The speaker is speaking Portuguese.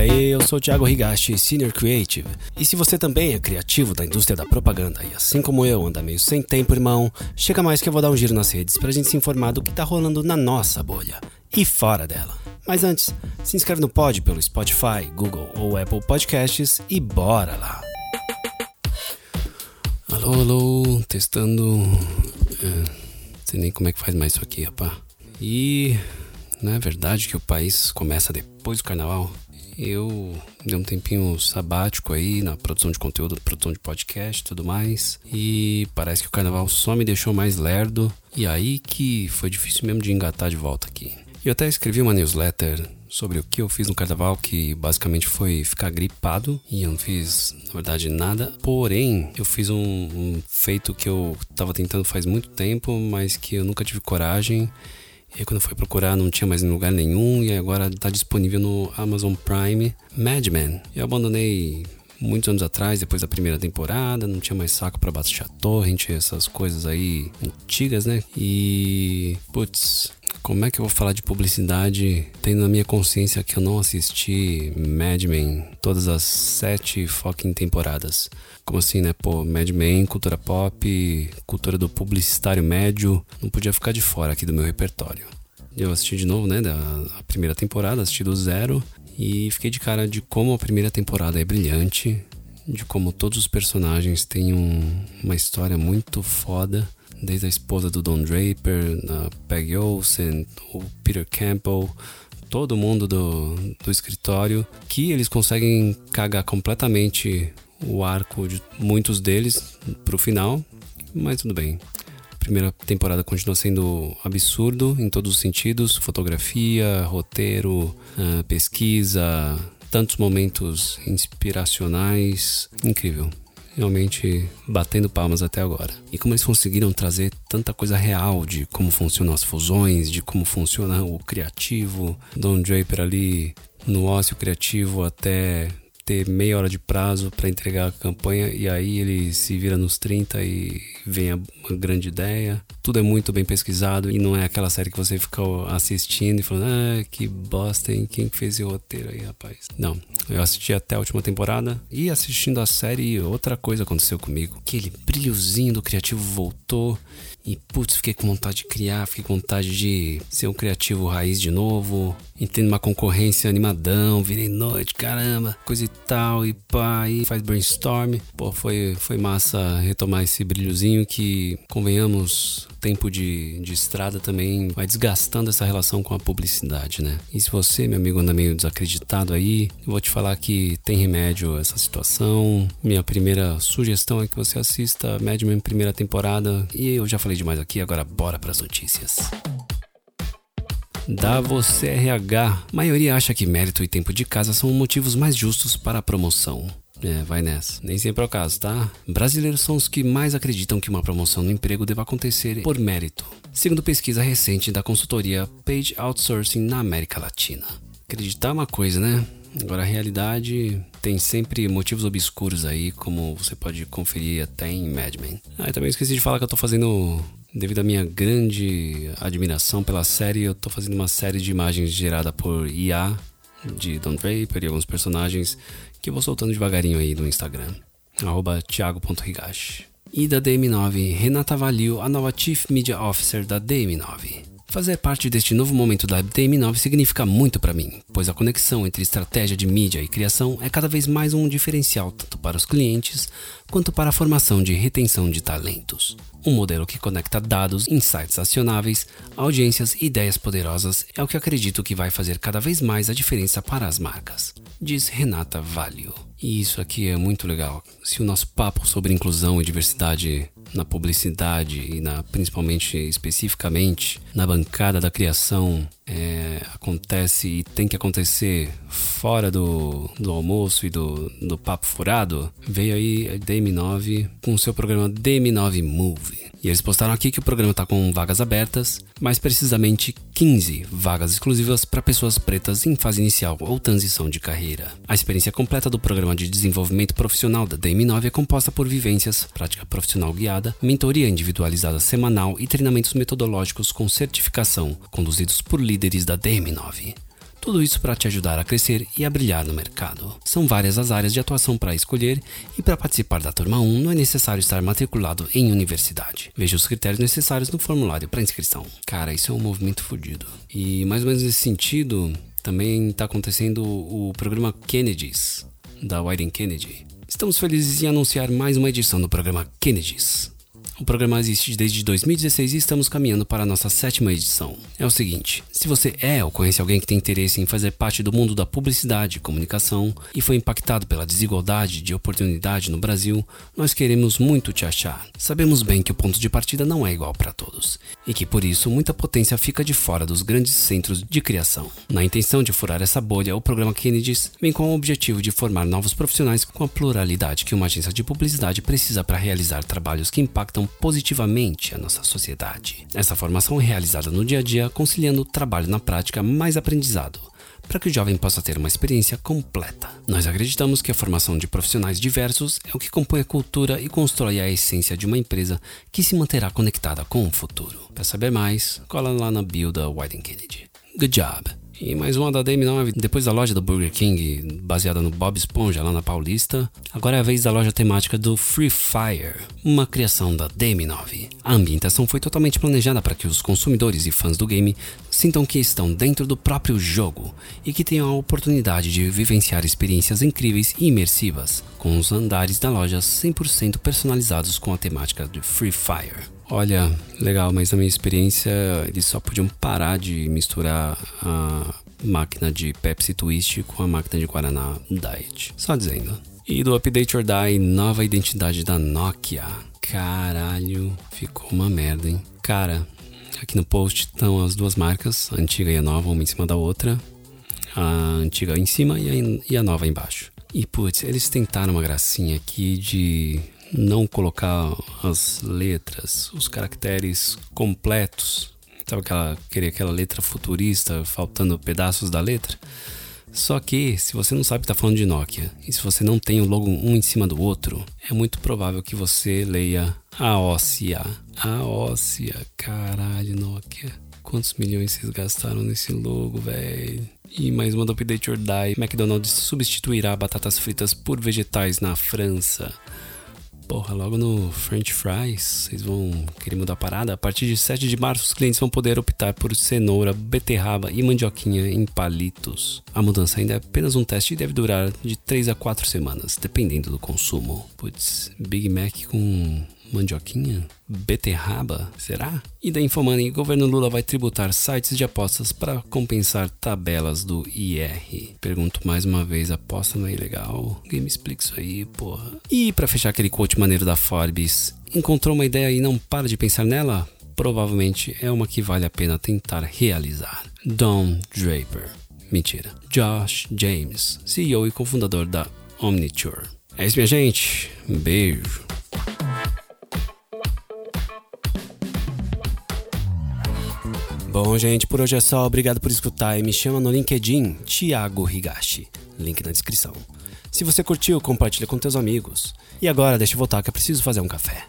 aí, eu sou Thiago Higashi, Senior Creative. E se você também é criativo da indústria da propaganda e assim como eu anda meio sem tempo, irmão, chega mais que eu vou dar um giro nas redes pra gente se informar do que tá rolando na nossa bolha e fora dela. Mas antes, se inscreve no pod pelo Spotify, Google ou Apple Podcasts e bora lá! Alô, alô, testando. É, não sei nem como é que faz mais isso aqui, rapaz. E não é verdade que o país começa depois do carnaval? Eu dei um tempinho sabático aí na produção de conteúdo, produção de podcast e tudo mais. E parece que o carnaval só me deixou mais lerdo. E aí que foi difícil mesmo de engatar de volta aqui. Eu até escrevi uma newsletter sobre o que eu fiz no carnaval, que basicamente foi ficar gripado e eu não fiz, na verdade, nada. Porém, eu fiz um, um feito que eu tava tentando faz muito tempo, mas que eu nunca tive coragem. E aí, quando fui procurar, não tinha mais em lugar nenhum, e agora está disponível no Amazon Prime Mad Men. Eu abandonei muitos anos atrás, depois da primeira temporada, não tinha mais saco para baixar torrent, essas coisas aí antigas, né? E. Putz, como é que eu vou falar de publicidade tendo na minha consciência que eu não assisti Mad Men todas as sete fucking temporadas? Como assim, né? Pô, Mad Men, cultura pop, cultura do publicitário médio, não podia ficar de fora aqui do meu repertório. Eu assisti de novo, né, da primeira temporada, assisti do zero e fiquei de cara de como a primeira temporada é brilhante, de como todos os personagens têm um, uma história muito foda, desde a esposa do Don Draper, a Peggy Olsen, o Peter Campbell, todo mundo do, do escritório, que eles conseguem cagar completamente o arco de muitos deles pro final, mas tudo bem. A primeira temporada continua sendo absurdo em todos os sentidos: fotografia, roteiro, uh, pesquisa, tantos momentos inspiracionais. Incrível. Realmente batendo palmas até agora. E como eles conseguiram trazer tanta coisa real de como funcionam as fusões, de como funciona o criativo, Don Draper ali no ócio criativo até ter meia hora de prazo para entregar a campanha e aí ele se vira nos 30 e vem uma grande ideia. Tudo é muito bem pesquisado e não é aquela série que você fica assistindo e falando, ah, que bosta, hein? Quem fez esse roteiro aí, rapaz? Não, eu assisti até a última temporada e assistindo a série, outra coisa aconteceu comigo. Aquele brilhozinho do criativo voltou e putz, fiquei com vontade de criar, fiquei com vontade de ser um criativo raiz de novo. Entendo uma concorrência animadão, virei noite, caramba, coisa e tal, e pá, e faz brainstorm. Pô, foi, foi massa retomar esse brilhozinho que, convenhamos, tempo de, de estrada também vai desgastando essa relação com a publicidade, né? E se você, meu amigo, anda meio desacreditado aí, eu vou te falar que tem remédio essa situação. Minha primeira sugestão é que você assista Mad Men primeira temporada. E eu já falei demais aqui, agora bora para as notícias. Da você RH, maioria acha que mérito e tempo de casa são motivos mais justos para a promoção. É, vai nessa. Nem sempre é o caso, tá? Brasileiros são os que mais acreditam que uma promoção no emprego deva acontecer por mérito, segundo pesquisa recente da consultoria Page Outsourcing na América Latina. Acreditar é uma coisa, né? Agora a realidade tem sempre motivos obscuros aí, como você pode conferir até em Mad Men. Ah, também esqueci de falar que eu tô fazendo devido à minha grande admiração pela série, eu tô fazendo uma série de imagens gerada por IA de Don Draper e alguns personagens que eu vou soltando devagarinho aí no Instagram, thiago.higashi. E da DM9, Renata Valil, a nova Chief Media Officer da DM9. Fazer parte deste novo momento da DM9 significa muito para mim, pois a conexão entre estratégia de mídia e criação é cada vez mais um diferencial tanto para os clientes quanto para a formação de retenção de talentos. Um modelo que conecta dados, insights acionáveis, audiências e ideias poderosas é o que acredito que vai fazer cada vez mais a diferença para as marcas, diz Renata Valio. E isso aqui é muito legal. Se o nosso papo sobre inclusão e diversidade na publicidade e na principalmente especificamente na bancada da criação é, acontece e tem que acontecer fora do, do almoço e do, do papo furado, veio aí a DM9 com o seu programa DM9 Move. E eles postaram aqui que o programa está com vagas abertas, mais precisamente 15 vagas exclusivas para pessoas pretas em fase inicial ou transição de carreira. A experiência completa do programa de desenvolvimento profissional da DM9 é composta por vivências, prática profissional guiada, mentoria individualizada semanal e treinamentos metodológicos com certificação, conduzidos por líderes da DM9. Tudo isso para te ajudar a crescer e a brilhar no mercado. São várias as áreas de atuação para escolher e para participar da turma 1 não é necessário estar matriculado em universidade. Veja os critérios necessários no formulário para inscrição. Cara, isso é um movimento fodido. E mais ou menos nesse sentido, também está acontecendo o programa Kennedys, da Wyden Kennedy. Estamos felizes em anunciar mais uma edição do programa Kennedys. O programa existe desde 2016 e estamos caminhando para a nossa sétima edição. É o seguinte: se você é ou conhece alguém que tem interesse em fazer parte do mundo da publicidade e comunicação e foi impactado pela desigualdade de oportunidade no Brasil, nós queremos muito te achar. Sabemos bem que o ponto de partida não é igual para todos e que por isso muita potência fica de fora dos grandes centros de criação. Na intenção de furar essa bolha, o programa Kennedys vem com o objetivo de formar novos profissionais com a pluralidade que uma agência de publicidade precisa para realizar trabalhos que impactam positivamente a nossa sociedade. Essa formação é realizada no dia a dia, conciliando trabalho na prática mais aprendizado, para que o jovem possa ter uma experiência completa. Nós acreditamos que a formação de profissionais diversos é o que compõe a cultura e constrói a essência de uma empresa que se manterá conectada com o futuro. Para saber mais, cola lá na bio da Wyden Kennedy. Good job! E mais uma da DM9, depois da loja do Burger King, baseada no Bob Esponja lá na Paulista. Agora é a vez da loja temática do Free Fire, uma criação da DM9. A ambientação foi totalmente planejada para que os consumidores e fãs do game sintam que estão dentro do próprio jogo e que tenham a oportunidade de vivenciar experiências incríveis e imersivas, com os andares da loja 100% personalizados com a temática de Free Fire. Olha, legal, mas na minha experiência eles só podiam parar de misturar a máquina de Pepsi Twist com a máquina de Guaraná Diet. Só dizendo. E do Update or Die, nova identidade da Nokia. Caralho, ficou uma merda, hein? Cara, aqui no post estão as duas marcas, a antiga e a nova, uma em cima da outra. A antiga em cima e a, e a nova embaixo. E putz, eles tentaram uma gracinha aqui de não colocar as letras, os caracteres completos. Sabe aquela, querer aquela letra futurista, faltando pedaços da letra? Só que, se você não sabe que está falando de Nokia, e se você não tem o logo um em cima do outro, é muito provável que você leia a óssea. A óssea, caralho, Nokia. Quantos milhões vocês gastaram nesse logo, velho? E mais uma do Update or Die. McDonald's substituirá batatas fritas por vegetais na França. Porra, logo no French Fries, vocês vão querer mudar a parada? A partir de 7 de março, os clientes vão poder optar por cenoura, beterraba e mandioquinha em palitos. A mudança ainda é apenas um teste e deve durar de 3 a 4 semanas, dependendo do consumo. Putz, Big Mac com mandioquinha? Beterraba? Será? E da Infomoney, governo Lula vai tributar sites de apostas para compensar tabelas do IR. Pergunto mais uma vez, aposta não é ilegal? Alguém me explica isso aí, porra. E para fechar aquele quote maneiro da Forbes, encontrou uma ideia e não para de pensar nela? Provavelmente é uma que vale a pena tentar realizar. Don Draper. Mentira. Josh James, CEO e cofundador da Omniture. É isso, minha gente. Um beijo. Bom, gente, por hoje é só. Obrigado por escutar e me chama no LinkedIn Thiago Higashi. Link na descrição. Se você curtiu, compartilha com teus amigos. E agora, deixa eu voltar que eu preciso fazer um café.